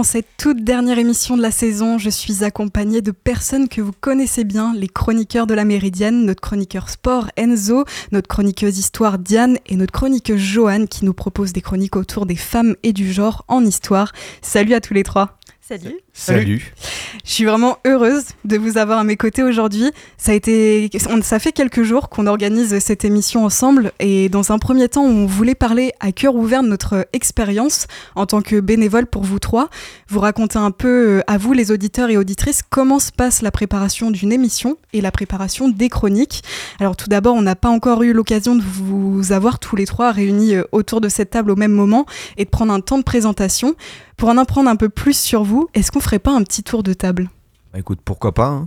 dans cette toute dernière émission de la saison, je suis accompagnée de personnes que vous connaissez bien, les chroniqueurs de la Méridienne, notre chroniqueur sport Enzo, notre chroniqueuse histoire Diane et notre chroniqueuse Joanne qui nous propose des chroniques autour des femmes et du genre en histoire. Salut à tous les trois. Salut. Salut. Je suis vraiment heureuse de vous avoir à mes côtés aujourd'hui. Ça a été, ça fait quelques jours qu'on organise cette émission ensemble et dans un premier temps, on voulait parler à cœur ouvert de notre expérience en tant que bénévole pour vous trois. Vous raconter un peu euh, à vous, les auditeurs et auditrices, comment se passe la préparation d'une émission et la préparation des chroniques. Alors tout d'abord, on n'a pas encore eu l'occasion de vous avoir tous les trois réunis euh, autour de cette table au même moment et de prendre un temps de présentation. Pour en apprendre un peu plus sur vous, est-ce qu'on ferait pas un petit tour de table Bah écoute, pourquoi pas hein.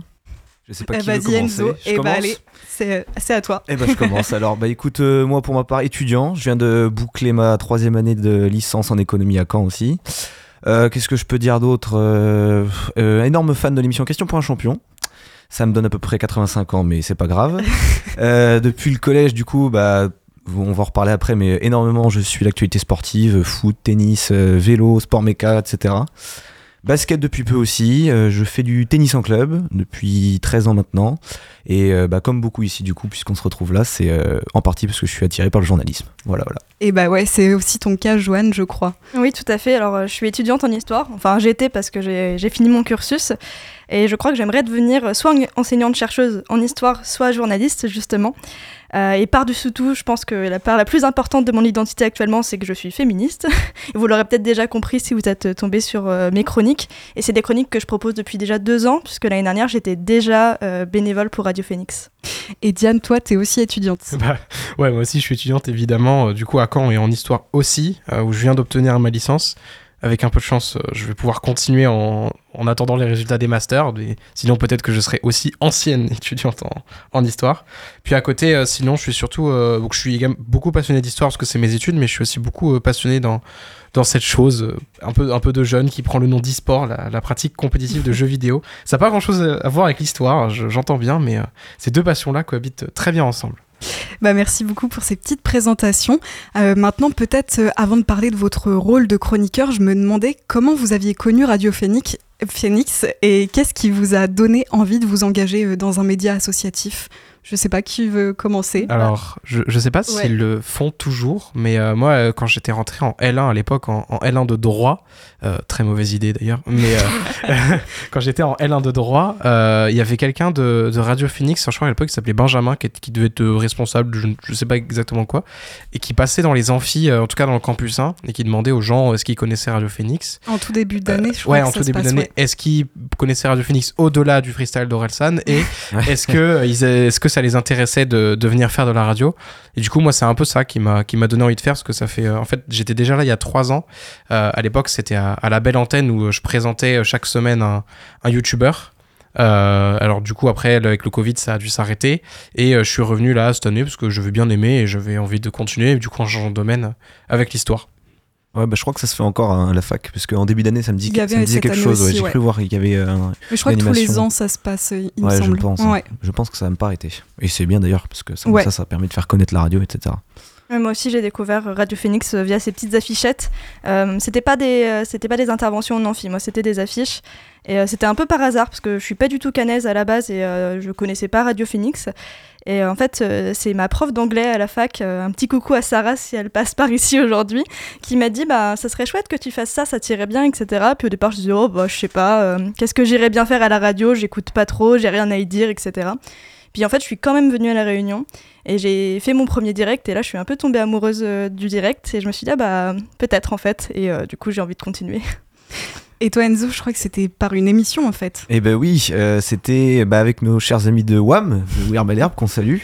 Je sais pas eh qui veut Vas-y commencer. Enzo, Je et bah commence allez, c'est c'est à toi. Eh ben je commence alors. Bah écoute, euh, moi pour ma part étudiant, je viens de boucler ma troisième année de licence en économie à Caen aussi. Euh, Qu'est-ce que je peux dire d'autre Euh, euh, Énorme fan de l'émission Question pour un champion. Ça me donne à peu près 85 ans, mais c'est pas grave. Euh, depuis le collège, du coup, bah on va en reparler après, mais énormément, je suis l'actualité sportive, foot, tennis, euh, vélo, sport méca, etc. Basket depuis peu aussi, euh, je fais du tennis en club depuis 13 ans maintenant, et euh, bah, comme beaucoup ici du coup, puisqu'on se retrouve là, c'est euh, en partie parce que je suis attiré par le journalisme. Voilà, voilà. Et bah ouais, c'est aussi ton cas, Joanne, je crois. Oui, tout à fait. Alors, euh, je suis étudiante en histoire. Enfin, j'étais parce que j'ai j'ai fini mon cursus. Et je crois que j'aimerais devenir soit enseignante-chercheuse en histoire, soit journaliste, justement. Euh, et par-dessus tout, je pense que la part la plus importante de mon identité actuellement, c'est que je suis féministe. Vous l'aurez peut-être déjà compris si vous êtes tombé sur euh, mes chroniques. Et c'est des chroniques que je propose depuis déjà deux ans, puisque l'année dernière, j'étais déjà euh, bénévole pour Radio Phoenix. Et Diane, toi, t'es aussi étudiante. Bah, ouais, moi aussi je suis étudiante évidemment, euh, du coup à Caen et en histoire aussi, euh, où je viens d'obtenir ma licence. Avec un peu de chance, euh, je vais pouvoir continuer en, en attendant les résultats des masters. mais sinon, peut-être que je serai aussi ancienne étudiante en, en histoire. Puis à côté, euh, sinon, je suis surtout. euh, donc je suis également beaucoup passionné d'histoire parce que c'est mes études, mais je suis aussi beaucoup euh, passionné dans, dans cette chose, un, peu, un peu de jeune qui prend le nom d'e-sport, la, la pratique compétitive de jeux vidéo. Ça n'a pas grand chose à voir avec l'histoire, je- j'entends bien, mais ces deux passions-là cohabitent très bien ensemble. Bah merci beaucoup pour ces petites présentations. Euh, maintenant, peut-être euh, avant de parler de votre rôle de chroniqueur, je me demandais comment vous aviez connu Radio Phoenix, et qu'est-ce qui vous a donné envie de vous engager euh, dans un média associatif? Je sais pas qui veut commencer. Alors, je, je sais pas Ouais. s'ils le font toujours, mais euh, moi, euh, quand j'étais rentré en L1 à l'époque, en, en L1 de droit, euh, très mauvaise idée d'ailleurs, mais euh, quand j'étais en L1 de droit, euh, il y avait quelqu'un de, de Radio Phoenix, je crois à l'époque, qui s'appelait Benjamin, qui, est- qui devait être responsable, de je, ne- je sais pas exactement quoi, et qui passait dans les amphis, euh, en tout cas dans le campus 1, et qui demandait aux gens est-ce qu'ils connaissaient Radio Phoenix. En tout début d'année, je crois ouais, que en ça tout se début d'année. ouais. Est-ce qu'ils connaissaient Radio Phoenix au-delà du freestyle d'Orelsan et Ouais. est-ce que est-ce que ça les intéressait de, venir faire de la radio Et du coup, moi, c'est un peu ça qui m'a donné envie de faire parce que ça fait. euh, en fait, j'étais déjà là il y a trois ans. Euh, à l'époque, c'était à, la belle antenne où euh, je présentais chaque semaine un, un YouTuber. Alors du coup après avec le Covid ça a dû s'arrêter et je suis revenu là cette année parce que je veux bien aimer et j'avais envie de continuer du coup en changeant de domaine avec l'histoire. Ouais, bah je crois que ça se fait encore hein, à la fac, parce qu'en début d'année, ça me, dit, ça me disait quelque chose. ouais. J'ai cru voir qu'il y avait. euh, un- Mais je crois que tous les ans, ça se passe, euh, il me je pense. hein. Je pense que ça va me pas arrêter. Et c'est bien d'ailleurs, parce que ça, ça permet de faire connaître la radio, etc. Moi aussi, j'ai découvert Radio Phoenix euh, via ces petites affichettes. Euh, c'était pas des, euh, pas des interventions en amphi, moi, c'était des affiches. Et euh, c'était un peu par hasard parce que je suis pas du tout canaise à la base et euh, je connaissais pas Radio Phoenix. Et en fait, c'est ma prof d'anglais à la fac, un petit coucou à Sarah si elle passe par ici aujourd'hui, qui m'a dit bah ça serait chouette que tu fasses ça, ça t'irait bien, etc. Puis au départ, je disais oh bah je sais pas, qu'est-ce que j'irais bien faire à la radio, j'écoute pas trop, j'ai rien à y dire, etc. Puis en fait, je suis quand même venue à la réunion et j'ai fait mon premier direct et là, je suis un peu tombée amoureuse euh, du direct et je me suis dit ah bah peut-être en fait et euh, du coup j'ai envie de continuer. Et toi, Enzo, je crois que c'était par une émission en fait. Eh ben oui, euh, c'était bah, avec nos chers amis de WAM, de We Are Malherbe, qu'on salue.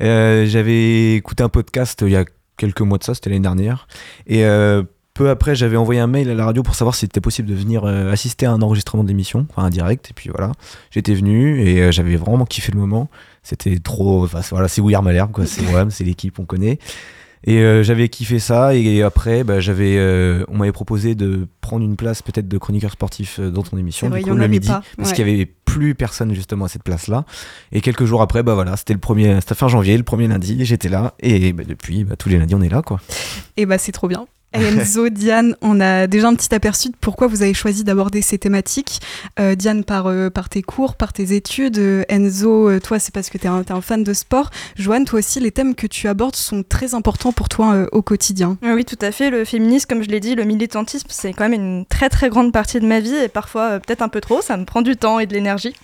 Euh, J'avais écouté un podcast il y a quelques mois de ça, c'était l'année dernière. Et euh, peu après, j'avais envoyé un mail à la radio pour savoir si c'était possible de venir euh, assister à un enregistrement d'émission, enfin un direct. Et puis voilà, j'étais venu et euh, j'avais vraiment kiffé le moment. C'était trop. Enfin, voilà, c'est Are Malherbe, quoi. C'est c'est l'équipe, on connaît. Et euh, j'avais kiffé ça et après bah, j'avais on m'avait proposé de prendre une place peut-être de chroniqueur sportif dans ton émission vrai, du coup le midi pas. parce Ouais. qu'il y avait plus personne justement à cette place là et quelques jours après bah voilà c'était le premier c'était fin janvier le premier lundi j'étais là et bah, depuis bah, tous les lundis on est là quoi Et bah c'est trop bien. Enzo, Diane, on a déjà un petit aperçu de pourquoi vous avez choisi d'aborder ces thématiques. Euh, Diane, par, euh, par tes cours, par tes études. Euh, Enzo, toi, c'est parce que tu es, un fan de sport. Joanne, toi aussi, les thèmes que tu abordes sont très importants pour toi au quotidien. Ah oui, tout à fait. Le féminisme, comme je l'ai dit, le militantisme, c'est quand même une très très grande partie de ma vie et parfois peut-être un peu trop. Ça me prend du temps et de l'énergie.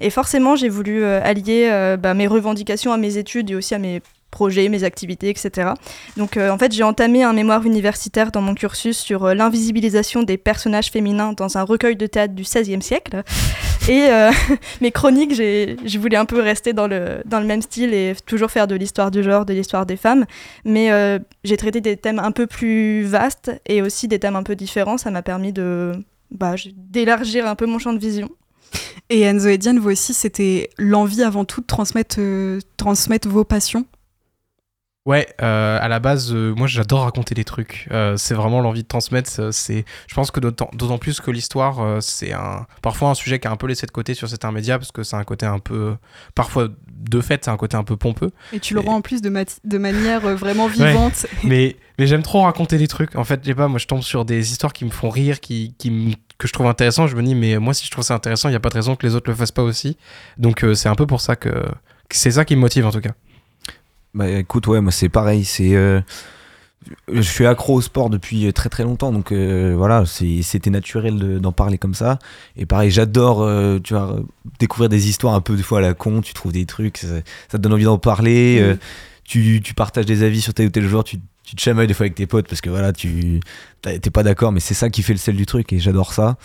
Et forcément, j'ai voulu allier bah, mes revendications à mes études et aussi à mes projets, mes activités, etc. Donc euh, en fait j'ai entamé un mémoire universitaire dans mon cursus sur euh, l'invisibilisation des personnages féminins dans un recueil de théâtre du XVIe siècle. Et euh, mes chroniques, je voulais un peu rester dans le, dans le même style et toujours faire de l'histoire du genre, de l'histoire des femmes. Mais j'ai traité des thèmes un peu plus vastes et aussi des thèmes un peu différents. Ça m'a permis de bah, d'élargir un peu mon champ de vision. Et Enzo et Diane, vous aussi, c'était l'envie avant tout de transmettre, transmettre vos passions? Ouais, euh, à la base, euh, moi j'adore raconter des trucs. Euh, c'est vraiment l'envie de transmettre. C'est, je pense que d'autant plus que l'histoire, c'est un, parfois un sujet qui a un peu laissé de côté sur certains médias parce que c'est un côté un peu, parfois de fait, c'est un côté un peu pompeux. Et tu le rends en plus de, de manière vraiment vivante. mais mais j'aime trop raconter des trucs. En fait, j'ai pas, moi je tombe sur des histoires qui me font rire, qui, qui que je trouve intéressant. Je me dis, mais moi si je trouve ça intéressant, il n'y a pas de raison que les autres le fassent pas aussi. Donc c'est un peu pour ça que c'est ça qui me motive en tout cas. Bah écoute, ouais, moi c'est pareil. C'est, euh, je suis accro au sport depuis très très longtemps, donc euh, voilà, c'était naturel d'en parler comme ça. Et pareil, j'adore, euh, tu vois, découvrir des histoires un peu des fois à la con. Tu trouves des trucs, ça, te donne envie d'en parler. Tu, tu, partages des avis sur tel ou tel joueur. Tu, tu te chamailles des fois avec tes potes parce que voilà, tu t'es pas d'accord, mais c'est ça qui fait le sel du truc et j'adore ça.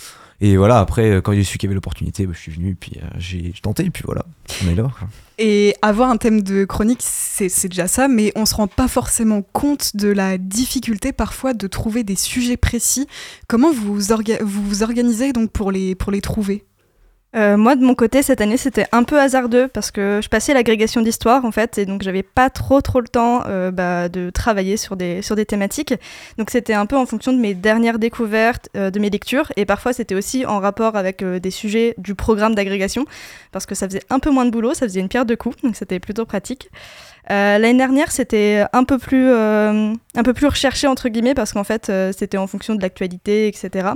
Et voilà, après, quand j'ai su qu'il y avait l'opportunité, bah, je suis venu, puis j'ai tenté, et puis voilà, on est là. Et avoir un thème de chronique, c'est déjà ça, mais on se rend pas forcément compte de la difficulté parfois de trouver des sujets précis. Comment vous vous, vous organisez donc pour les, pour les trouver? Euh, moi, de mon côté, cette année, c'était un peu hasardeux parce que je passais l'agrégation d'histoire, en fait, et donc j'avais pas trop trop le temps euh, bah, de travailler sur des, sur des thématiques. Donc c'était un peu en fonction de mes dernières découvertes, euh, de mes lectures, et parfois c'était aussi en rapport avec des sujets du programme d'agrégation, parce que ça faisait un peu moins de boulot, ça faisait une pierre de coups, donc c'était plutôt pratique. Euh, l'année dernière, c'était un peu plus euh, un peu plus recherché entre guillemets parce qu'en fait, euh, c'était en fonction de l'actualité, etc.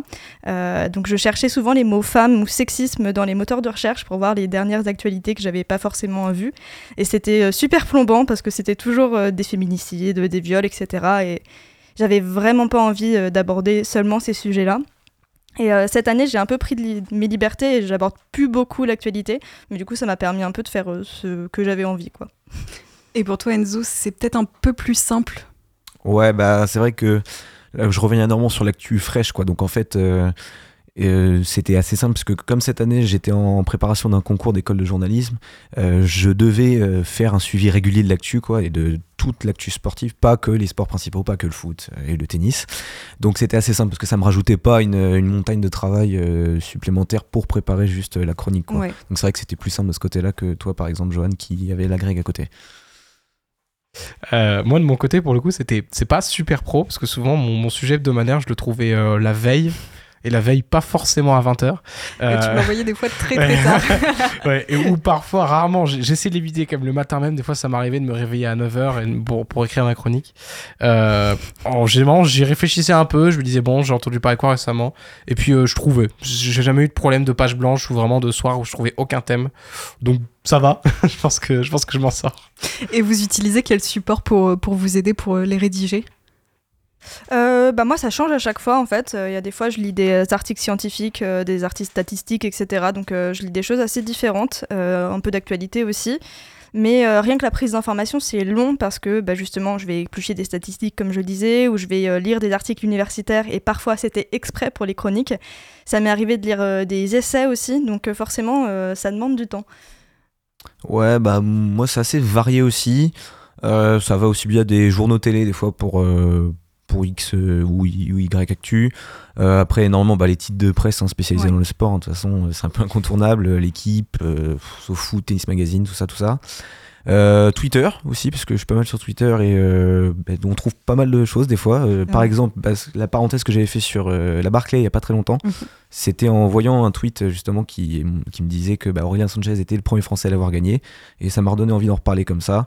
donc, je cherchais souvent les mots femmes ou sexisme dans les moteurs de recherche pour voir les dernières actualités que j'avais pas forcément vues. Et c'était super plombant parce que c'était toujours des féminicides, des viols, etc. Et j'avais vraiment pas envie d'aborder seulement ces sujets-là. Et cette année, j'ai un peu pris mes libertés et j'aborde plus beaucoup l'actualité, mais du coup, ça m'a permis un peu de faire ce que j'avais envie, quoi. Et pour toi, Enzo, c'est peut-être un peu plus simple Ouais, bah c'est vrai que je reviens énormément sur l'actu fraîche, quoi. Donc en fait, euh, euh, c'était assez simple parce que comme cette année j'étais en préparation d'un concours d'école de journalisme, euh, je devais faire un suivi régulier de l'actu, quoi, et de toute l'actu sportive, pas que les sports principaux, pas que le foot et le tennis. Donc c'était assez simple parce que ça me rajoutait pas une, montagne de travail supplémentaire pour préparer juste la chronique. Quoi. Donc c'est vrai que c'était plus simple de ce côté-là que toi, par exemple, Johan, qui avait l'agrég à côté. Euh, moi, de mon côté, pour le coup, c'était pas super pro parce que souvent mon, sujet hebdomadaire, je le trouvais euh, la veille et la veille pas forcément à 20h. Euh... tu m'envoyais des fois très très tard. ouais, et ou parfois, rarement, j'essaie de l'éviter comme le matin même, des fois ça m'arrivait de me réveiller à 9h pour, pour écrire ma chronique. Euh, en général, j'y réfléchissais un peu, je me disais bon, j'ai entendu parler quoi récemment, et puis euh, je trouvais. J'ai jamais eu de problème de page blanche ou vraiment de soir où je trouvais aucun thème. Donc ça va, je pense que je, pense que je m'en sors. Et vous utilisez quel support pour, pour vous aider pour les rédiger? Euh, bah moi ça change à chaque fois en fait. Il y a des fois je lis des articles scientifiques, euh, des articles statistiques, etc. Donc euh, je lis des choses assez différentes, un peu d'actualité aussi. Mais rien que la prise d'information c'est long parce que bah, justement je vais éplucher des statistiques comme je le disais, ou je vais lire des articles universitaires et parfois c'était exprès pour les chroniques. Ça m'est arrivé de lire des essais aussi, donc forcément ça demande du temps. Ouais bah moi c'est assez varié aussi. ça va aussi bien des journaux télé des fois pour pour X euh, ou, Y actu. Euh, après, normalement, bah, les titres de presse hein, spécialisés dans le sport, hein, de toute façon, c'est un peu incontournable. L'équipe, euh, foot, tennis magazine, tout ça, tout ça. Euh, Twitter aussi, parce que je suis pas mal sur Twitter et bah, on trouve pas mal de choses des fois. Par exemple, bah, la parenthèse que j'avais fait sur la Barclay il y a pas très longtemps, mhm. c'était en voyant un tweet justement qui, qui me disait que bah, Aurélien Sanchez était le premier Français à l'avoir gagné et ça m'a redonné envie d'en reparler comme ça.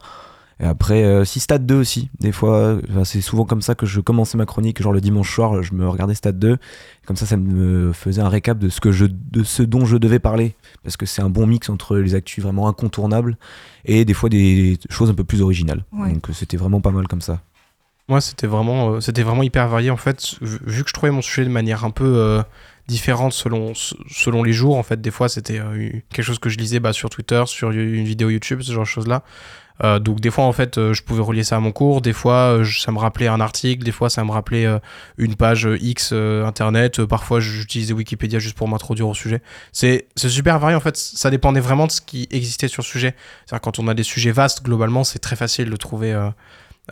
Et après, euh, si Stade 2 aussi, des fois, c'est souvent comme ça que je commençais ma chronique, genre le dimanche soir, je me regardais Stade 2, comme ça, ça me faisait un récap de ce, que je, de ce dont je devais parler, parce que c'est un bon mix entre les actus vraiment incontournables et des fois des choses un peu plus originales. Ouais. Donc euh, c'était vraiment pas mal comme ça. Moi, c'était vraiment, euh, c'était vraiment hyper varié en fait. Vu que je trouvais mon sujet de manière un peu euh, différente selon, selon les jours, en fait, des fois c'était euh, quelque chose que je lisais bah, sur Twitter, sur une vidéo YouTube, ce genre de choses-là. Euh, donc des fois en fait euh, je pouvais relier ça à mon cours, des fois euh, ça me rappelait un article, des fois ça me rappelait une page X internet, parfois j'utilisais Wikipédia juste pour m'introduire au sujet. C'est super varié en fait, ça dépendait vraiment de ce qui existait sur le sujet. C'est-à-dire quand on a des sujets vastes globalement c'est très facile de trouver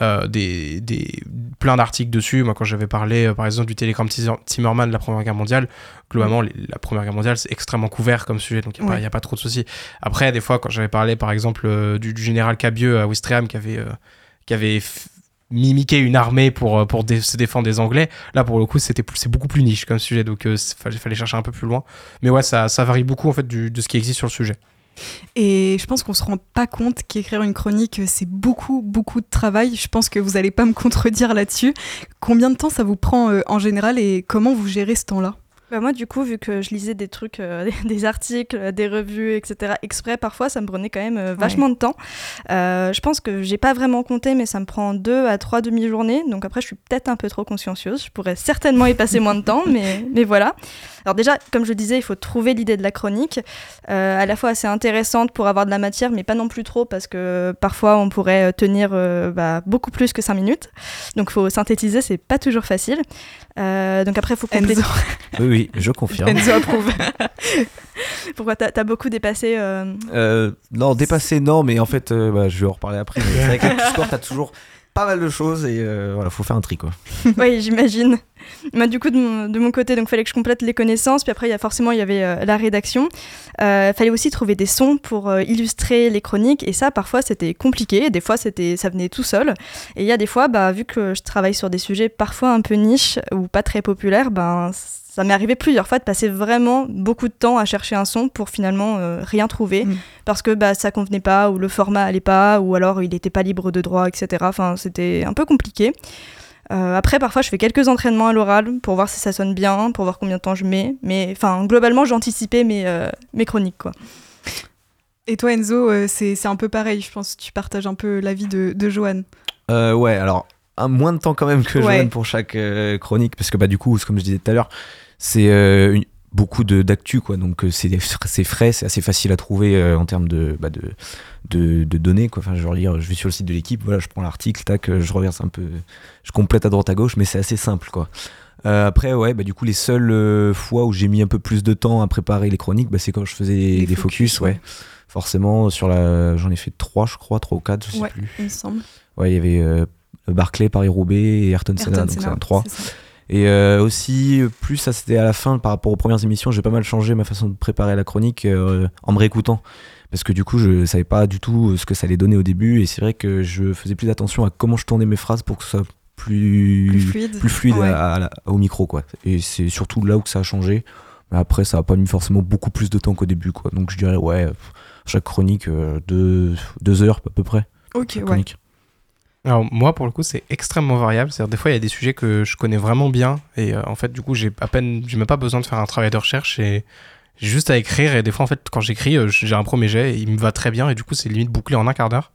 euh, des, des, plein d'articles dessus. Moi, quand j'avais parlé, euh, par exemple, du télégramme Timmerman de la Première Guerre mondiale, globalement, les- la Première Guerre mondiale, c'est extrêmement couvert comme sujet, donc il n'y a, Ouais. a pas trop de soucis. Après, des fois, quand j'avais parlé, par exemple, euh, du, du général Cabieux à Ouistreham qui avait, qui avait mimiqué une armée pour, pour dé- se défendre des Anglais, là, pour le coup, c'était c'est beaucoup plus niche comme sujet, donc il fallait, fallait chercher un peu plus loin. Mais ouais, ça, ça varie beaucoup, en fait, du- de ce qui existe sur le sujet. Et je pense qu'on se rend pas compte qu'écrire une chronique, c'est beaucoup, beaucoup de travail. Je pense que vous allez pas me contredire là-dessus. Combien de temps ça vous prend euh, en général et comment vous gérez ce temps-là? Bah moi, du coup, vu que je lisais des trucs, euh, des articles, des revues, etc., exprès, parfois, ça me prenait quand même euh, vachement de temps. Euh, je pense que j'ai pas vraiment compté, mais ça me prend deux à trois demi-journées. Donc après, je suis peut-être un peu trop consciencieuse. Je pourrais certainement y passer moins de temps, mais, mais voilà. Alors déjà, comme je disais, il faut trouver l'idée de la chronique, à la fois assez intéressante pour avoir de la matière, mais pas non plus trop, parce que parfois, on pourrait tenir bah, beaucoup plus que cinq minutes. Donc il faut synthétiser, c'est pas toujours facile. Donc après, il faut compléter. Oui, oui, je confirme. Enzo approuve. Pourquoi t'as as beaucoup dépassé euh, Euh, non, dépassé, non, mais en fait, euh, bah, je vais en reparler après. C'est vrai qu'avec le sport, t'as toujours pas mal de choses et voilà, faut faire un tri quoi. Oui, j'imagine. Moi, du coup, de mon, de mon côté, donc fallait que je complète les connaissances. Puis après, il y a forcément, il y avait la rédaction. Fallait aussi trouver des sons pour illustrer les chroniques. Et ça, parfois, c'était compliqué. Des fois, c'était, ça venait tout seul. Et il y a des fois, bah, vu que je travaille sur des sujets parfois un peu niches ou pas très populaires, ben, ça m'est arrivé plusieurs fois de passer vraiment beaucoup de temps à chercher un son pour finalement euh, rien trouver Mm. parce que bah, ça convenait pas ou le format allait pas ou alors il n'était pas libre de droit, etc. Enfin, c'était un peu compliqué. Euh, après, parfois, je fais quelques entraînements à l'oral pour voir si ça sonne bien, pour voir combien de temps je mets. Mais enfin, globalement, j'anticipais mes, euh, mes chroniques, quoi. Et toi, Enzo, euh, c'est c'est un peu pareil. Je pense tu partages un peu l'avis de, de Johan. Euh, ouais, alors un moins de temps quand même que Ouais. Joanne pour chaque euh, chronique, parce que bah du coup, c'est comme je disais tout à l'heure, c'est euh, beaucoup d'actu quoi, donc euh, c'est frais, c'est assez facile à trouver euh, en termes de, bah, de, de de données quoi. Enfin, je veux dire, je vais sur le site de l'équipe, voilà, je prends l'article, tac, euh, je reverse un peu, je complète à droite à gauche, mais c'est assez simple quoi. Euh, après, ouais, bah, du coup, les seules fois où j'ai mis un peu plus de temps à préparer les chroniques, bah, c'est quand je faisais Les des focus, focus, ouais. Forcément, sur la, j'en ai fait trois, je crois, trois ou quatre, je sais Ouais. plus. Il me semble. Ouais, il y avait Barclay, Paris-Roubaix et Ayrton Senna, donc c'est un 3. Ça. Et euh, aussi, euh, plus ça c'était à la fin par rapport aux premières émissions, j'ai pas mal changé ma façon de préparer la chronique euh, en me réécoutant. Parce que du coup, je savais pas du tout ce que ça allait donner au début. Et c'est vrai que je faisais plus attention à comment je tournais mes phrases pour que ce soit plus, Plus fluide. plus fluide Ouais. à- à la- au micro. quoi. Et c'est surtout là où ça a changé. Mais après, ça a pas mis forcément beaucoup plus de temps qu'au début. quoi. Donc je dirais, ouais, chaque chronique, euh, deux, deux heures à peu près. Ok, ouais. chronique. Alors moi pour le coup c'est extrêmement variable, c'est-à-dire des fois il y a des sujets que je connais vraiment bien et euh, en fait du coup j'ai à peine, j'ai même pas besoin de faire un travail de recherche et juste à écrire. Et des fois en fait quand j'écris euh, j'ai un premier jet et il me va très bien. Et du coup c'est limite bouclé en un quart d'heure.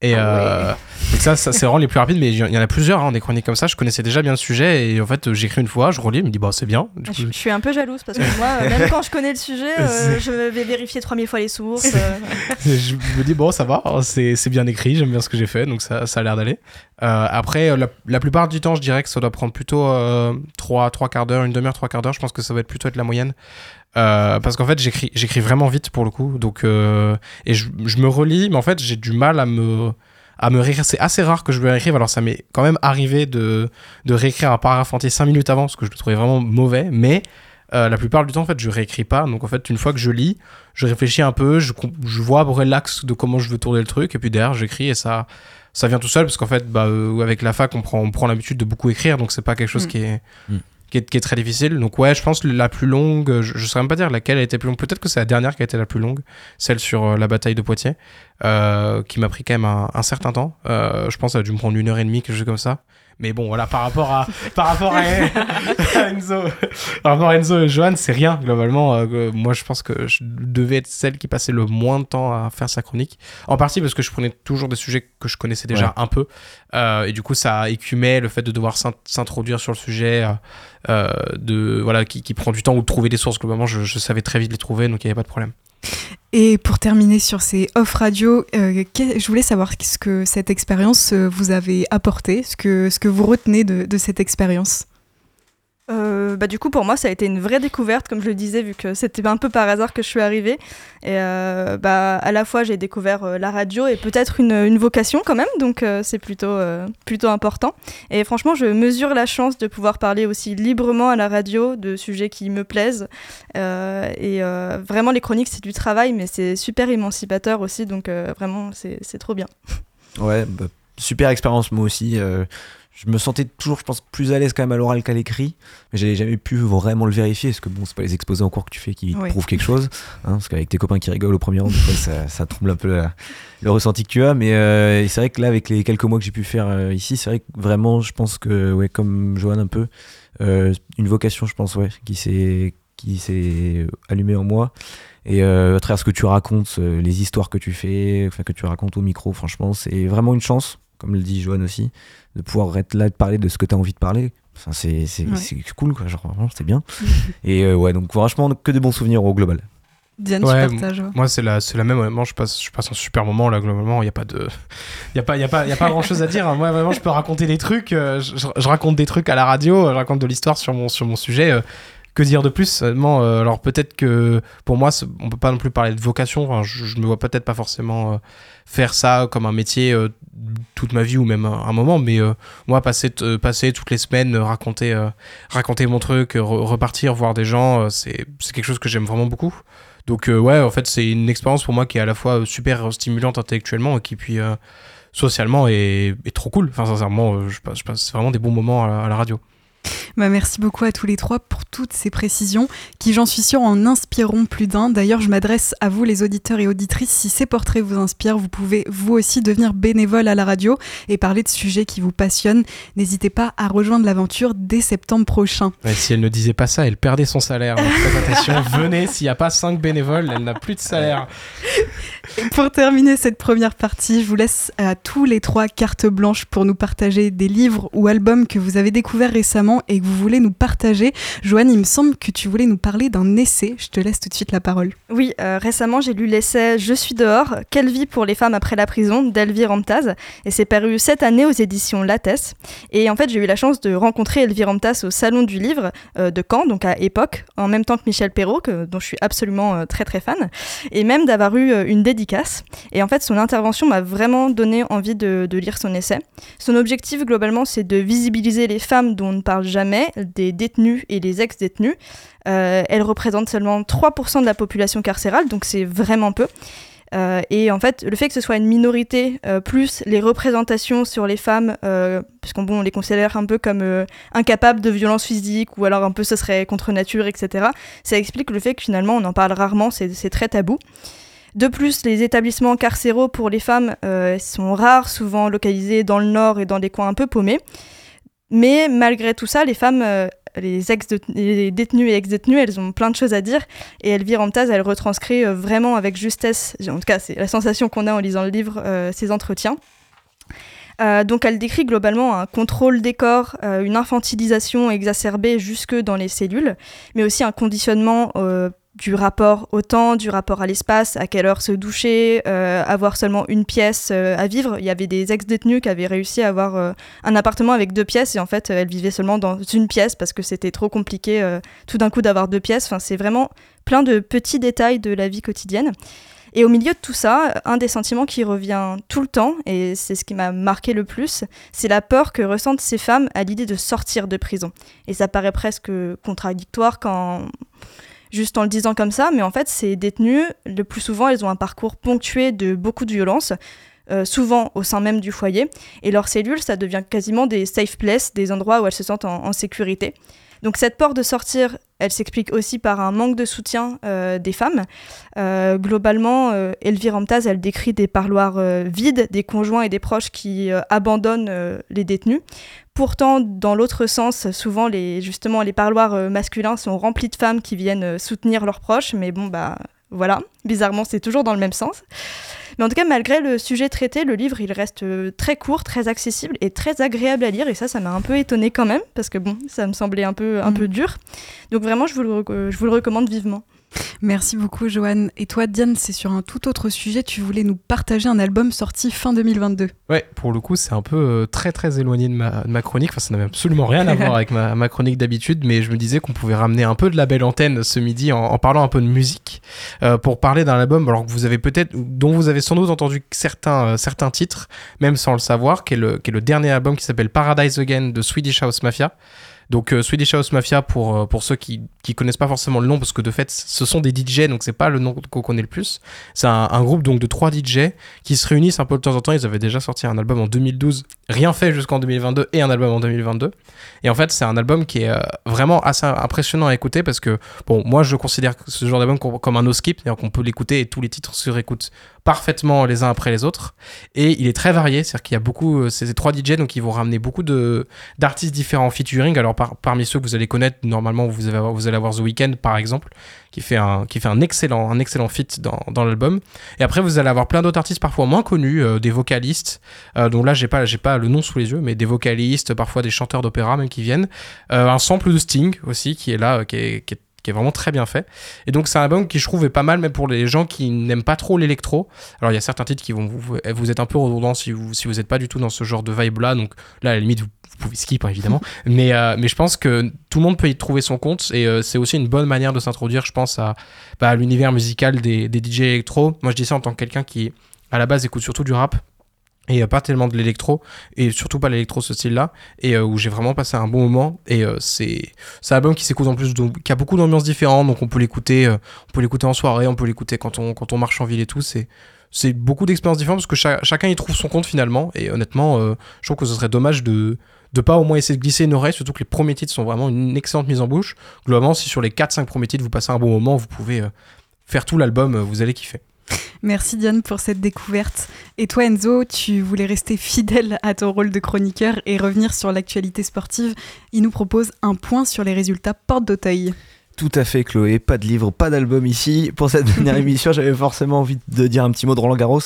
Et Ah euh, donc ça, ça c'est vraiment les plus rapides mais il y en a plusieurs hein, des chroniques comme ça, je connaissais déjà bien le sujet et en fait j'écris une fois, je relis, il me dit bah c'est bien. Du Je, coup, je suis un peu jalouse parce que moi, euh, même quand je connais le sujet, euh, je vais vérifier 3000 fois les sources. euh. je me dis bon ça va c'est c'est bien écrit j'aime bien ce que j'ai fait donc ça, ça a l'air d'aller Euh, après euh, la, la plupart du temps je dirais que ça doit prendre plutôt 3 trois quarts d'heure une demi-heure trois quarts d'heure je pense que ça va être plutôt être la moyenne Euh, parce qu'en fait j'écris j'écris vraiment vite pour le coup. Donc euh, et je, je me relis mais en fait j'ai du mal à me à me réécrire. C'est assez rare que je me réécrive. Alors ça m'est quand même arrivé de de réécrire un paragraphe entier 5 minutes avant parce que je le trouvais vraiment mauvais. Mais euh, la plupart du temps en fait je réécris pas. Donc en fait une fois que je lis je réfléchis un peu, je, je vois à peu près l'axe de comment je veux tourner le truc, et puis derrière j'écris et ça, ça vient tout seul. Parce qu'en fait, bah, avec la fac, on prend, on prend l'habitude de beaucoup écrire, donc c'est pas quelque chose Mm. qui est, Mm. Qui est, très difficile. Donc ouais, je pense la plus longue, je, ne saurais même pas dire laquelle a été plus longue. Peut-être que c'est la dernière qui a été la plus longue, celle sur euh, la bataille de Poitiers, euh, qui m'a pris quand même un, certain temps. Euh, je pense que ça a dû me prendre une heure et demie, quelque chose comme ça. Mais bon, voilà, par rapport à, par rapport à, Enzo, par rapport à Enzo et Johan, c'est rien, globalement. Euh, moi, je pense que je devais être celle qui passait le moins de temps à faire sa chronique. En partie parce que je prenais toujours des sujets que je connaissais déjà un peu. Euh, et du coup, ça écumait le fait de devoir s'introduire sur le sujet, euh, de, voilà, qui, prend du temps ou de trouver des sources. Globalement, je, je savais très vite les trouver, donc il n'y avait pas de problème. Et pour terminer sur ces off radio, euh, je voulais savoir ce que cette expérience euh, vous avait apporté, ce que, ce que vous retenez de cette expérience. Euh, bah, du coup, pour moi, ça a été une vraie découverte, comme je le disais, vu que c'était un peu par hasard que je suis arrivée. Et euh, bah, à la fois, j'ai découvert euh, la radio et peut-être une, vocation quand même, donc c'est plutôt, plutôt important. Et franchement, je mesure la chance de pouvoir parler aussi librement à la radio de sujets qui me plaisent. et vraiment, les chroniques, c'est du travail, mais c'est super émancipateur aussi, donc vraiment, c'est trop bien. Ouais, bah, super expérience, moi aussi je me sentais toujours, je pense, plus à l'aise quand même à l'oral qu'à l'écrit, mais j'avais jamais pu vraiment le vérifier, parce que bon, c'est pas les exposés en cours que tu fais qui prouvent quelque chose, hein, parce qu'avec tes copains qui rigolent au premier rang, ça, ça trouble un peu le ressenti que tu as, mais euh, c'est vrai que là, avec les quelques mois que j'ai pu faire euh, ici, c'est vrai que vraiment, je pense que, ouais, comme Johan un peu, euh, une vocation, je pense, ouais, qui s'est qui s'est allumée en moi. Et à travers ce que tu racontes, les histoires que tu fais, enfin, que tu racontes au micro, franchement, c'est vraiment une chance comme le dit Johan aussi, de pouvoir être là, de parler de ce que tu as envie de parler. Enfin, c'est cool, quoi. Genre, vraiment, c'était bien. et euh, ouais, donc franchement, que de bons souvenirs au global. Diane, tu partages. Moi, c'est la, la même. Honnêtement, je passe, je passe un super moment là. Globalement, il n'y a pas de, il y a pas, il y a pas, il y a pas grand chose à dire. Hein. Moi, vraiment, je peux raconter des trucs. Euh, je, raconte des trucs à la radio. Je raconte de l'histoire sur mon, sur mon sujet. Euh, que dire de plus seulement Alors peut-être que pour moi, on peut pas non plus parler de vocation. je, je me vois peut-être pas forcément faire ça comme un métier euh, toute ma vie ou même un, moment mais euh, moi passer euh, toutes les semaines raconter raconter mon truc repartir voir des gens c'est quelque chose que j'aime vraiment beaucoup donc ouais en fait c'est une expérience pour moi qui est à la fois super stimulante intellectuellement et qui puis socialement est, trop cool enfin sincèrement je passe vraiment des bons moments à la radio bah, merci beaucoup à tous les trois pour toutes ces précisions qui, j'en suis sûre, en inspireront plus d'un. D'ailleurs, je m'adresse à vous, les auditeurs et auditrices. Si ces portraits vous inspirent, vous pouvez vous aussi devenir bénévole à la radio et parler de sujets qui vous passionnent. N'hésitez pas à rejoindre l'aventure dès septembre prochain. si elle ne disait pas ça, elle perdait son salaire. attention, venez, s'il n'y a pas cinq bénévoles, elle n'a plus de salaire. pour terminer cette première partie, je vous laisse à tous les trois carte blanche pour nous partager des livres ou albums que vous avez découverts récemment et que vous voulez nous partager. Joanne, il me semble que tu voulais nous parler d'un essai. Je te laisse tout de suite la parole. Oui, euh, récemment j'ai lu l'essai Je suis dehors, Quelle vie pour les femmes après la prison d'Elvire Ramtaz. Et c'est paru cette année aux éditions Lattès. Et en fait, j'ai eu la chance de rencontrer Elvire Ramtaz au Salon du Livre euh, de Caen, donc à Époque, en même temps que Michel Perrault, dont je suis absolument euh, très très fan. Et même d'avoir eu une dédicace. Et en fait, son intervention m'a vraiment donné envie de, de lire son essai. Son objectif, globalement, c'est de visibiliser les femmes dont on ne parle jamais des détenus et des ex-détenus. Euh, elle représente seulement 3% de la population carcérale, donc c'est vraiment peu. Euh, et en fait, le fait que ce soit une minorité, euh, plus les représentations sur les femmes, puisqu'on bon, on les considère un peu comme incapables de violence physique, ou alors un peu ce serait contre nature, etc., ça explique le fait que finalement on en parle rarement, c'est très tabou. De plus, les établissements carcéraux pour les femmes sont rares, souvent localisés dans le nord et dans des coins un peu paumés. Mais malgré tout ça, les femmes, euh, les, ex les détenues et ex-détenues, elles ont plein de choses à dire. Et Elvire Amtaz, elle retranscrit euh, vraiment avec justesse, en tout cas c'est la sensation qu'on a en lisant le livre, euh, ces entretiens. donc elle décrit globalement un contrôle des corps, une infantilisation exacerbée jusque dans les cellules, mais aussi un conditionnement du rapport au temps, du rapport à l'espace, à quelle heure se doucher, euh, avoir seulement une pièce euh, à vivre. Il y avait des ex-détenus qui avaient réussi à avoir euh, un appartement avec deux pièces et en fait elles vivaient seulement dans une pièce parce que c'était trop compliqué tout d'un coup d'avoir deux pièces. Enfin, c'est vraiment plein de petits détails de la vie quotidienne. Et au milieu de tout ça, un des sentiments qui revient tout le temps, et c'est ce qui m'a marqué le plus, c'est la peur que ressentent ces femmes à l'idée de sortir de prison. Et ça paraît presque contradictoire quand juste en le disant comme ça, mais en fait, ces détenues, le plus souvent, elles ont un parcours ponctué de beaucoup de violences. Euh, souvent au sein même du foyer, et leurs cellules, ça devient quasiment des safe places, des endroits où elles se sentent en, sécurité. Donc cette porte de sortir, elle s'explique aussi par un manque de soutien des femmes. globalement, Elvire Amtaz, elle décrit des parloirs vides, des conjoints et des proches qui abandonnent les détenus. Pourtant, dans l'autre sens, souvent les, justement les parloirs masculins sont remplis de femmes qui viennent soutenir leurs proches, mais bon bah voilà, bizarrement, c'est toujours dans le même sens. Mais en tout cas, malgré le sujet traité, le livre, il reste euh, très court, très accessible et très agréable à lire. Et ça, ça m'a un peu étonné quand même, parce que bon, ça me semblait un peu, un mm. peu dur. Donc vraiment, je vous le, je vous le recommande vivement. Merci beaucoup, Joanne. Et toi, Diane, c'est sur un tout autre sujet. Tu voulais nous partager un album sorti fin 2022. Ouais, pour le coup, c'est un peu euh, très très éloigné de ma, chronique. Enfin, ça n'avait absolument rien à voir avec ma, chronique d'habitude, mais je me disais qu'on pouvait ramener un peu de la belle antenne ce midi en, parlant un peu de musique euh, pour parler d'un album alors que vous avez peut-être, dont vous avez sans doute entendu certains, euh, certains titres, même sans le savoir, qui est le, qui est le dernier album qui s'appelle Paradise Again de Swedish House Mafia. Donc euh, Swedish House Mafia, pour, euh, pour ceux qui, qui connaissent pas forcément le nom, parce que de fait, ce sont des DJ, donc c'est pas le nom qu'on connaît le plus. C'est un, groupe donc de trois DJ qui se réunissent un peu de temps en temps. Ils avaient déjà sorti un album en 2012, rien fait jusqu'en 2022, et un album en 2022. Et en fait, c'est un album qui est euh, vraiment assez impressionnant à écouter parce que, bon, moi je considère ce genre d'album comme un no-skip, c'est-à-dire qu'on peut l'écouter et tous les titres se réécoutent parfaitement les uns après les autres. Et il est très varié, c'est-à-dire qu'il y a beaucoup, euh, ces trois DJ, donc ils vont ramener beaucoup d'artistes différents en featuring. Alors parmi ceux que vous allez connaître, normalement vous, avez, vous allez avoir The Weeknd par exemple, qui fait un, qui fait un excellent, un excellent feat dans, dans l'album. Et après vous allez avoir plein d'autres artistes parfois moins connus, euh, des vocalistes, euh, dont là j'ai pas, pas le nom sous les yeux, mais des vocalistes, parfois des chanteurs d'opéra même qui viennent. un sample de Sting aussi qui est là, qui est, qui est qui est vraiment très bien fait. Et donc c'est un album qui je trouve est pas mal, même pour les gens qui n'aiment pas trop l'électro. Alors il y a certains titres qui vont vous, vous êtes un peu redondants si vous si vous n'êtes pas du tout dans ce genre de vibe là. Donc là à la limite vous, pouvez skip hein, évidemment. mais euh, mais je pense que tout le monde peut y trouver son compte et euh, c'est aussi une bonne manière de s'introduire, je pense à, bah, à l'univers musical des, des DJ électro. Moi je dis ça en tant que quelqu'un qui à la base écoute surtout du rap et pas tellement de l'électro et surtout pas l'électro ce style là et euh, où j'ai vraiment passé un bon moment. Et euh, c'est un album qui s'écoute en plus qui a beaucoup d'ambiances différentes. Donc on peut l'écouter euh, on peut l'écouter en soirée on peut l'écouter quand on quand on marche en ville et tout. C'est c'est beaucoup d'expériences différentes parce que chacun y trouve son compte finalement. Et honnêtement je trouve que ce serait dommage de de pas au moins essayer de glisser une oreille surtout que les premiers titres sont vraiment une excellente mise en bouche. Globalement si sur les 4-5 premiers titres vous passez un bon moment vous pouvez faire tout l'album vous allez kiffer Merci Diane pour cette découverte. Et toi Enzo, tu voulais rester fidèle à ton rôle de chroniqueur et revenir sur l'actualité sportive. Il nous propose un point sur les résultats porte d'Auteuil. Tout à fait, Chloé. Pas de livre, pas d'album ici. Pour cette dernière émission, j'avais forcément envie de dire un petit mot de Roland Garros.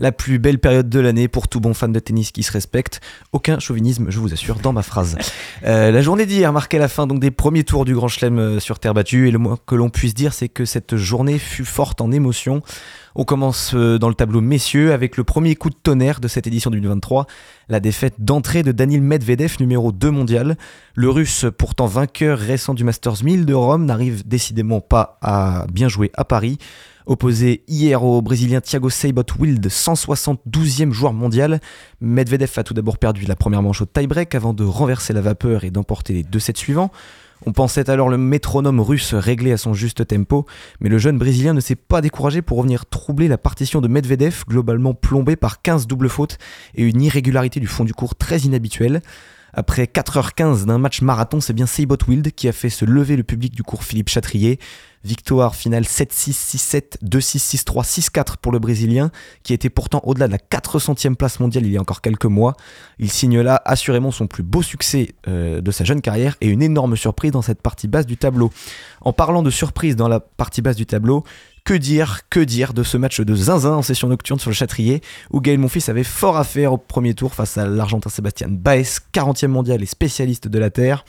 La plus belle période de l'année pour tout bon fan de tennis qui se respecte. Aucun chauvinisme, je vous assure, dans ma phrase. Euh, la journée d'hier marquait la fin donc des premiers tours du Grand Chelem euh, sur terre battue. Et le moins que l'on puisse dire, c'est que cette journée fut forte en émotion. On commence euh, dans le tableau messieurs avec le premier coup de tonnerre de cette édition 2023, la défaite d'entrée de Daniil Medvedev, numéro 2 mondial. Le russe, pourtant vainqueur récent du Masters 1000 de Rome, n'arrive décidément pas à bien jouer à Paris. Opposé hier au Brésilien Thiago Seibot Wild, 172e joueur mondial, Medvedev a tout d'abord perdu la première manche au tie-break avant de renverser la vapeur et d'emporter les deux sets suivants. On pensait alors le métronome russe réglé à son juste tempo, mais le jeune Brésilien ne s'est pas découragé pour revenir troubler la partition de Medvedev, globalement plombée par 15 doubles fautes et une irrégularité du fond du cours très inhabituelle. Après 4h15 d'un match marathon, c'est bien Seibot Wild qui a fait se lever le public du cours Philippe Chatrier. Victoire finale 7-6, 6-7, 2-6, 6-3, 6-4 pour le Brésilien, qui était pourtant au-delà de la 400e place mondiale il y a encore quelques mois. Il signe là assurément son plus beau succès euh, de sa jeune carrière et une énorme surprise dans cette partie basse du tableau. En parlant de surprise dans la partie basse du tableau, que dire, que dire de ce match de zinzin en session nocturne sur le Châtrier, où Gaël Monfils avait fort à faire au premier tour face à l'Argentin Sébastien Baez, 40e mondial et spécialiste de la Terre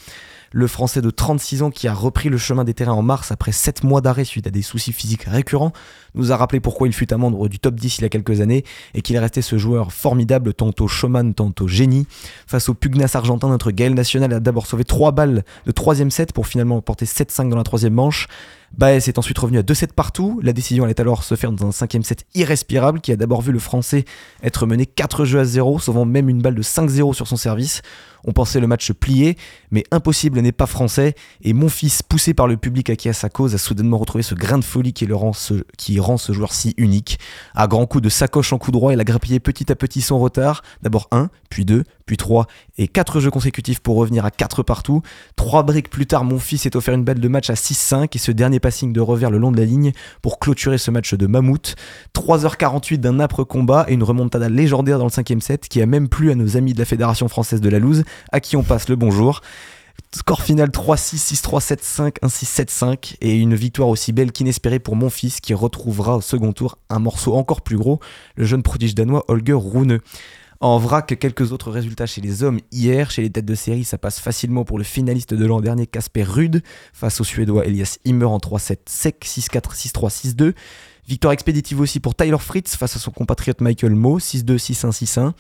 le Français de 36 ans qui a repris le chemin des terrains en mars après 7 mois d'arrêt suite à des soucis physiques récurrents, nous a rappelé pourquoi il fut un membre du top 10 il y a quelques années et qu'il est resté ce joueur formidable tantôt showman, tantôt génie. Face au pugnace argentin, notre Gaël National a d'abord sauvé 3 balles de 3 set pour finalement porter 7-5 dans la troisième manche. Baez est ensuite revenu à 2-7 partout. La décision allait alors se faire dans un cinquième set irrespirable qui a d'abord vu le français être mené 4 jeux à 0, sauvant même une balle de 5-0 sur son service. On pensait le match plié, mais impossible n'est pas français, et mon fils, poussé par le public à qui a sa cause, a soudainement retrouvé ce grain de folie qui, le rend, ce, qui rend ce joueur si unique. À grands coups de sacoche en coup droit, il a grappillé petit à petit son retard, d'abord 1, puis 2, puis 3 et 4 jeux consécutifs pour revenir à 4 partout. 3 briques plus tard, mon fils est offert une balle de match à 6-5 et ce dernier passing de revers le long de la ligne pour clôturer ce match de mammouth. 3h48 d'un âpre combat et une remontada légendaire dans le 5 set qui a même plu à nos amis de la Fédération française de la loose à qui on passe le bonjour. Score final 3-6, 6-3, 7-5, 1-6, 7-5 et une victoire aussi belle qu'inespérée pour mon fils qui retrouvera au second tour un morceau encore plus gros, le jeune prodige danois Holger Rune. En vrac, quelques autres résultats chez les hommes hier. Chez les têtes de série, ça passe facilement pour le finaliste de l'an dernier, Casper Rude, face au Suédois Elias Immer en 3-7 sec, 6-4, 6-3, 6-2. Victoire expéditive aussi pour Tyler Fritz face à son compatriote Michael Moe, 6-2, 6-1, 6-1.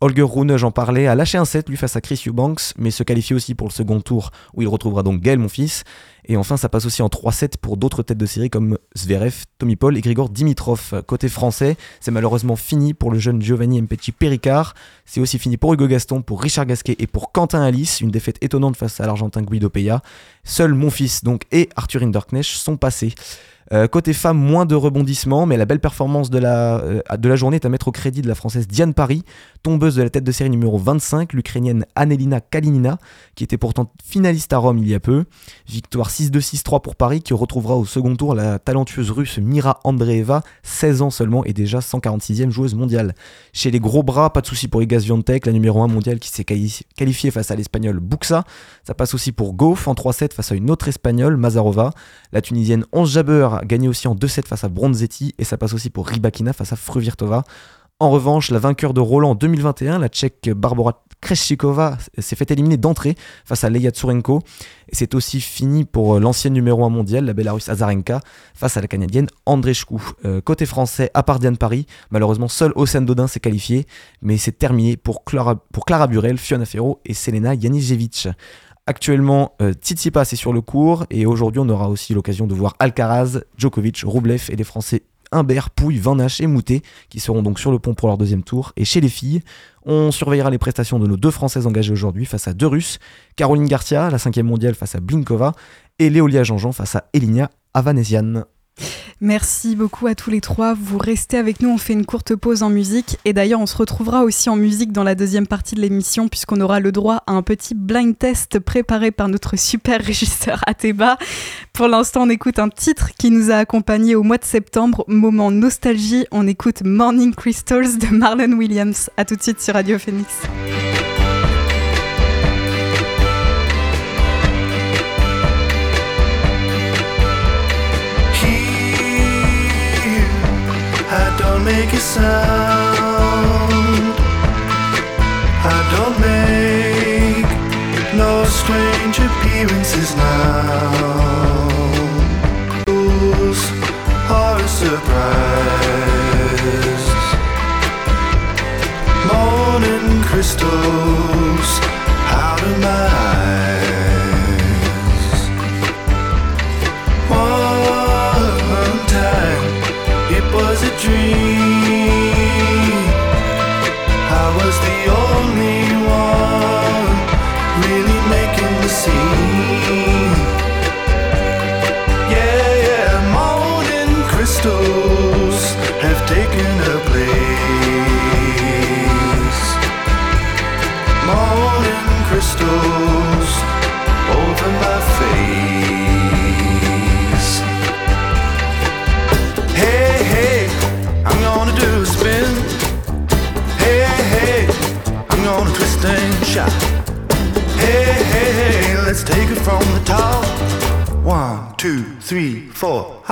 Holger Rune, j'en parlais, a lâché un set lui face à Chris Eubanks, mais se qualifie aussi pour le second tour où il retrouvera donc Gaël, mon fils. Et enfin, ça passe aussi en 3-7 pour d'autres têtes de série comme Zverev, Tommy Paul et Grigor Dimitrov. Côté français, c'est malheureusement fini pour le jeune Giovanni Mpecci Péricard. C'est aussi fini pour Hugo Gaston, pour Richard Gasquet et pour Quentin Alice. Une défaite étonnante face à l'Argentin Guido Peya. Seul mon fils donc et Arthur Hinderknecht sont passés. Euh, côté femme, moins de rebondissements, mais la belle performance de la, euh, de la journée est à mettre au crédit de la française Diane Paris, tombeuse de la tête de série numéro 25, l'ukrainienne Anelina Kalinina, qui était pourtant finaliste à Rome il y a peu. Victoire 6-2-6-3 pour Paris, qui retrouvera au second tour la talentueuse russe Mira Andreeva, 16 ans seulement et déjà 146e joueuse mondiale. Chez les gros bras, pas de souci pour Iga Swiatek, la numéro 1 mondiale qui s'est qualifiée face à l'espagnol Buxa. Ça passe aussi pour Goff en 3-7 face à une autre espagnole, Mazarova. La tunisienne 11 Jabeur gagné aussi en 2-7 face à Bronzetti et ça passe aussi pour Ribakina face à Fruvirtova. En revanche, la vainqueur de Roland en 2021, la tchèque Barbara Kreshikova, s'est fait éliminer d'entrée face à Leia Tsurenko. Et c'est aussi fini pour euh, l'ancienne numéro 1 mondiale, la Bélarusse Azarenka, face à la canadienne Andreescu. Euh, côté français, à part Diane Paris, malheureusement, seul Océane Dodin s'est qualifié, mais c'est terminé pour Clara, pour Burel, Fiona Ferro et Selena Janijevic. Actuellement, euh, Tsitsipas est sur le cours et aujourd'hui on aura aussi l'occasion de voir Alcaraz, Djokovic, Roublev et les Français Humbert, Pouille, Van Hache et Moutet qui seront donc sur le pont pour leur deuxième tour. Et chez les filles, on surveillera les prestations de nos deux Françaises engagées aujourd'hui face à deux Russes, Caroline Garcia, la cinquième mondiale face à Blinkova et Léolia Jean-Jean face à Elinia Avanesian. Merci beaucoup à tous les trois. Vous restez avec nous, on fait une courte pause en musique. Et d'ailleurs, on se retrouvera aussi en musique dans la deuxième partie de l'émission, puisqu'on aura le droit à un petit blind test préparé par notre super régisseur Ateba. Pour l'instant, on écoute un titre qui nous a accompagnés au mois de septembre. Moment nostalgie, on écoute Morning Crystals de Marlon Williams. A tout de suite sur Radio Phoenix. Make a sound. I don't make no strange appearances now. Those are a surprise. Morning crystals shot. Hey, hey, hey, let's take it from the top. One, two, three, four.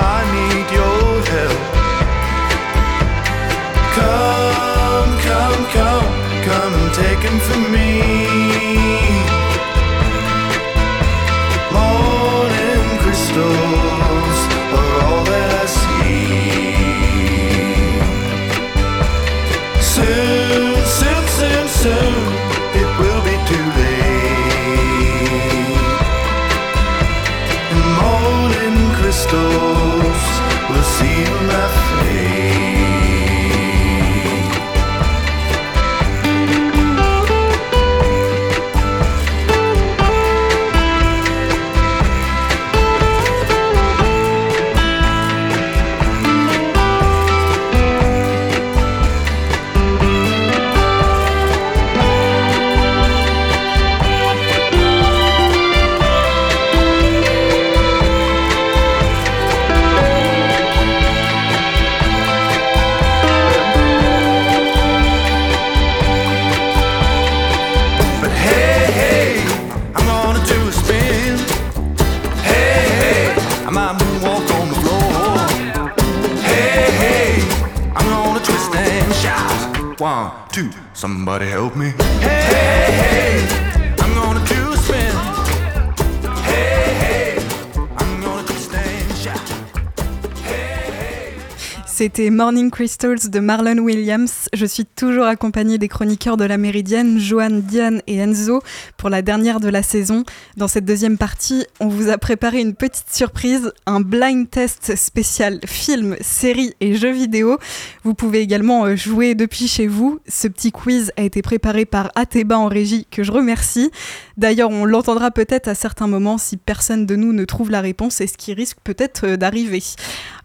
C'était Morning Crystals de Marlon Williams. Je suis toujours accompagnée des chroniqueurs de la Méridienne, Joanne, Diane et Enzo, pour la dernière de la saison. Dans cette deuxième partie, on vous a préparé une petite surprise, un blind test spécial film, série et jeux vidéo. Vous pouvez également euh, jouer depuis chez vous. Ce petit quiz a été préparé par Ateba en régie, que je remercie. D'ailleurs, on l'entendra peut-être à certains moments si personne de nous ne trouve la réponse, et ce qui risque peut-être euh, d'arriver.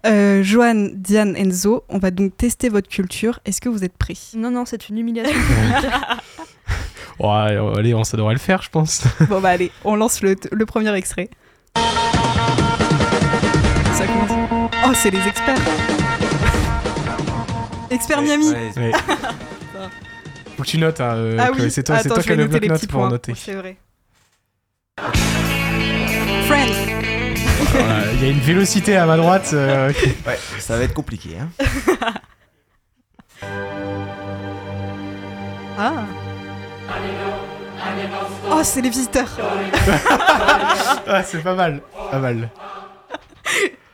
Euh, Joanne, Diane, Enzo, on va donc tester votre culture. Est-ce que vous êtes Non, non, c'est une humiliation. Ouais, euh, allez, on, ça devrait le faire, je pense. Bon bah allez, on lance le, le premier extrait. Ça commence. Oh, c'est les experts. Experts Miami. Ouais, Ouais. Faut que tu notes, hein, euh, ah oui, c'est toi, Attends, toi qui as le bloc-notes pour points. noter. C'est vrai. Friends. Il y a une vélocité à ma droite. euh, ouais, ça va être compliqué. Hein. Ah. Oh, c'est les visiteurs. Ah, c'est pas mal. Pas mal.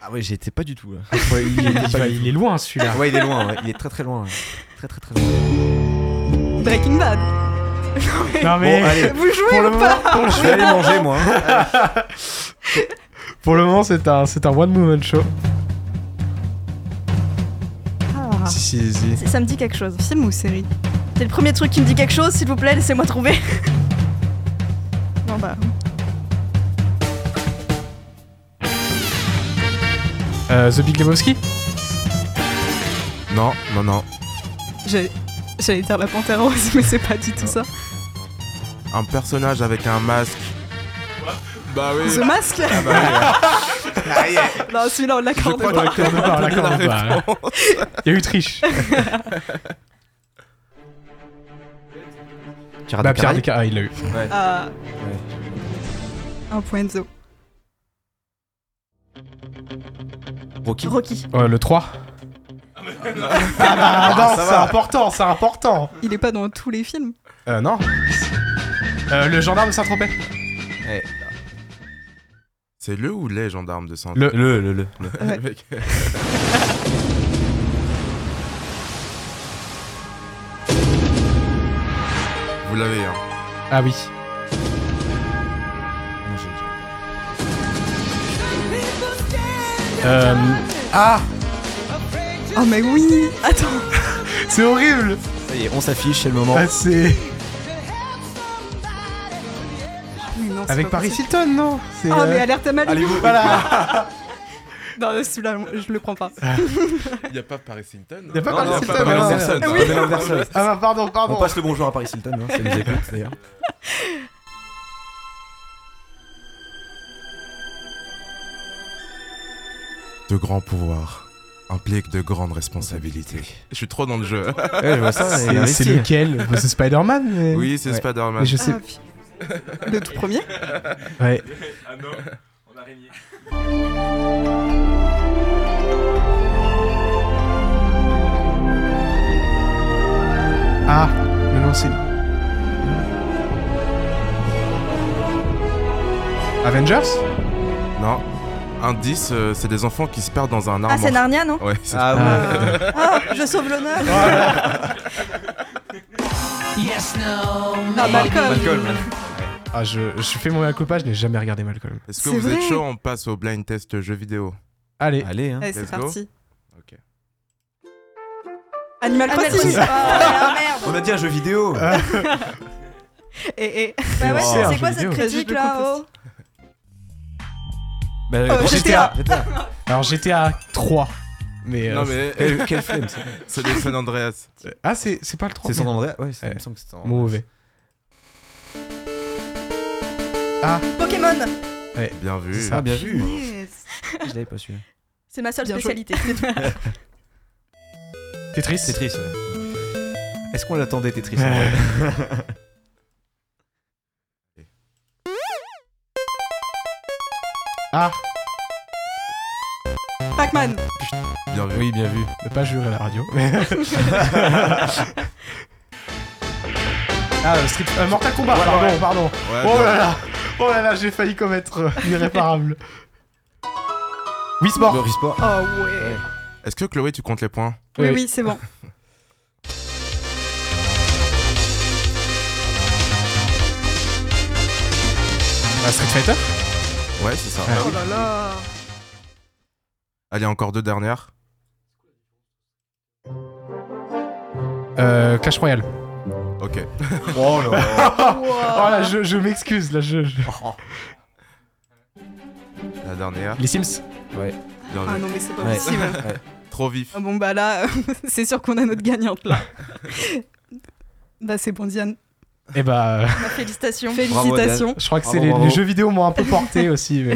Ah ouais, j'étais pas du tout là. Ouais, il, est, il va- il est loin celui-là. Ouais, il est loin, ouais. il est très très loin. ouais. Très très très loin. Breaking Bad. Non mais Bon, allez, Vous jouez moment, pas pour je vais aller manger moi. pour le moment, c'est un, c'est un one woman show. Si si si. Ça me dit quelque chose. Film ou série C'est le premier truc qui me dit quelque chose, s'il vous plaît, laissez-moi trouver. non, bah. Euh, The Big Lebowski? Non, non, non. J'allais j'allais dire la panthère rose, mais c'est pas du tout ça. Un personnage avec un masque. Bah oui. The Mask Ah bah oui. Ah, yeah. Non, celui-là, on l'accorde pas. que- L'accorde pas, l'accorde pas. Il y a eu triche. Pirates Bah des Caraïbes. Desca- ah il l'a eu. Ouais. Ah, Ouais. un point Enzo. Rocky. Rocky. Euh, le 3. Ah bah non, c'est important, c'est important. Il est pas dans tous les films. Euh non. Euh, le gendarme de Saint-Tropez. Ouais. C'est le ou les gendarmes de sang Le- Le, le, le. Ouais. Mec. Vous l'avez, hein? Ah oui. Non, j'ai- Euh, ah, Oh, mais oui Attends c'est horrible. Ça y est, on s'affiche, c'est le moment. Ah, c'est avec Paris. Hilton, non C'est, Oh, euh, mais alerte à Malibu Allez, vous. Voilà. Non, celui-là, je le prends pas. Il n'y a pas Paris Hilton Y a pas Non, Paris non, Hilton. Pamela Anderson. Oui. Pamela Anderson. Ah bah, pardon, pardon. On passe le bonjour à Paris Hilton, hein, elle nous écoute d'ailleurs. De grands pouvoirs impliquent de grandes responsabilités. Je suis trop dans le jeu. Ouais, je vois ça. il est C'est, lequel? Bah, C'est Spider-Man mais... oui, c'est Ouais. Spider-Man. Mais je sais. Ah, puis- Le tout premier Ouais. Ah, mais non, c'est. Avengers? Non. Indice, euh, c'est des enfants qui se perdent dans un Ah, arbre. c'est Narnia, non? Ouais, c'est Ah ouais. Ah, je sauve l'honneur Ah, Malcolm Malcolm. Ah, je, je fais mon culpa, je n'ai jamais regardé Malcolm. Est-ce que C'est vous êtes chaud On passe au blind test jeu vidéo. Allez, Allez, hein. Allez, c'est Let's go. parti. Ok. Animal mais Crossing merde On a dit un jeu vidéo. Et, et... Bah ouais, Oh, c'est quoi cette vidéo. critique là oh Bah, Oh, gros, GTA. GTA. alors GTA 3. Mais. Non, euh, mais Quel, quel flemme, c'est c'est des San Andreas. Ah, c'est, c'est pas le 3. C'est San Andreas Ouais, c'est- il me semble que c'est San Mauvais. Ah, Pokémon Bien vu. C'est ça. Ah, bien vu. Yes. Je l'avais pas su. C'est ma seule Bien spécialité. Tetris. Tetris, ouais. Est-ce qu'on l'attendait, Tetris en Ouais. vrai Ah, Pac-Man Bien vu. Oui, bien vu. Ne pas jurer à la radio. ah, euh, Street... euh, Mortal Kombat, Voilà, pardon, ouais. pardon. Ouais, Oh là là Oh là là, j'ai failli commettre euh, l'irréparable. Oui, sport Le Sport. Oh ouais. Est-ce que Chloé, tu comptes les points Oui, Oui. oui, c'est bon. Ah, Street Fighter? Ouais, c'est ça. Ah, Oh là là. Allez, encore deux dernières. euh, Clash Royale. Ok. Oh là Oh là, je, je m'excuse, là, je... je- La dernière. Les Sims Bien Ah vu. non, mais c'est pas Ouais. possible. Trop vif. Ah bon, bah là, c'est sûr qu'on a notre gagnante là. bah, c'est bon, Diane. Eh bah, euh, Ma félicitation. Félicitations. je crois que c'est Bravo, les, bravo. les jeux vidéo m'ont un peu porté aussi, mais...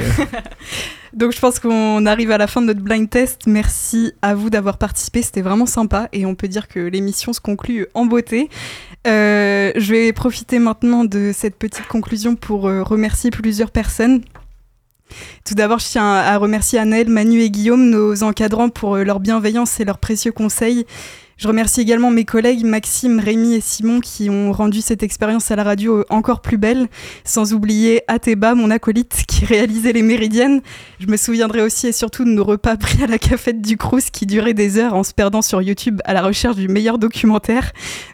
Donc je pense qu'on arrive à la fin de notre blind test. Merci à vous d'avoir participé, c'était vraiment sympa et on peut dire que l'émission se conclut en beauté. Euh, je vais profiter maintenant de cette petite conclusion pour euh, remercier plusieurs personnes. Tout d'abord, je tiens à remercier Anaël, Manu et Guillaume, nos encadrants, pour euh, leur bienveillance et leurs précieux conseils. Je remercie également mes collègues Maxime, Rémi et Simon qui ont rendu cette expérience à la radio euh, encore plus belle, sans oublier Ateba, mon acolyte, qui réalisait les méridiennes. Je me souviendrai aussi et surtout de nos repas pris à la cafette du Crous qui duraient des heures en se perdant sur YouTube à la recherche du meilleur documentaire.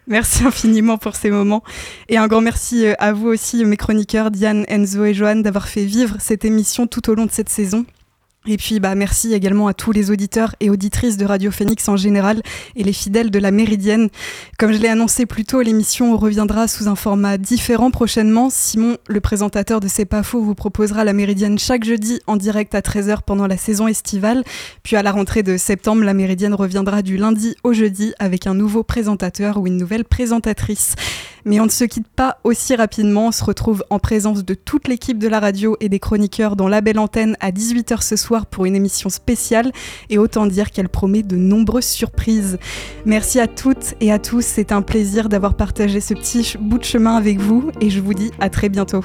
Merci infiniment pour ces moments. Et un grand merci euh, à vous aussi, mes chroniqueurs Diane, Enzo et Johan, d'avoir fait vivre cette émission tout au long de cette saison. Et puis bah merci également à tous les auditeurs et auditrices de Radio Phoenix en général et les fidèles de la Méridienne. Comme je l'ai annoncé plus tôt, l'émission reviendra sous un format différent prochainement. Simon, le présentateur de C'est pas faux, vous proposera la Méridienne chaque jeudi en direct à 13h pendant la saison estivale. Puis à la rentrée de septembre, la Méridienne reviendra du lundi au jeudi avec un nouveau présentateur ou une nouvelle présentatrice. Mais on ne se quitte pas aussi rapidement, on se retrouve en présence de toute l'équipe de la radio et des chroniqueurs dans la belle antenne à 18h ce soir pour une émission spéciale et autant dire qu'elle promet de nombreuses surprises. Merci à toutes et à tous, c'est un plaisir d'avoir partagé ce petit bout de chemin avec vous et je vous dis à très bientôt.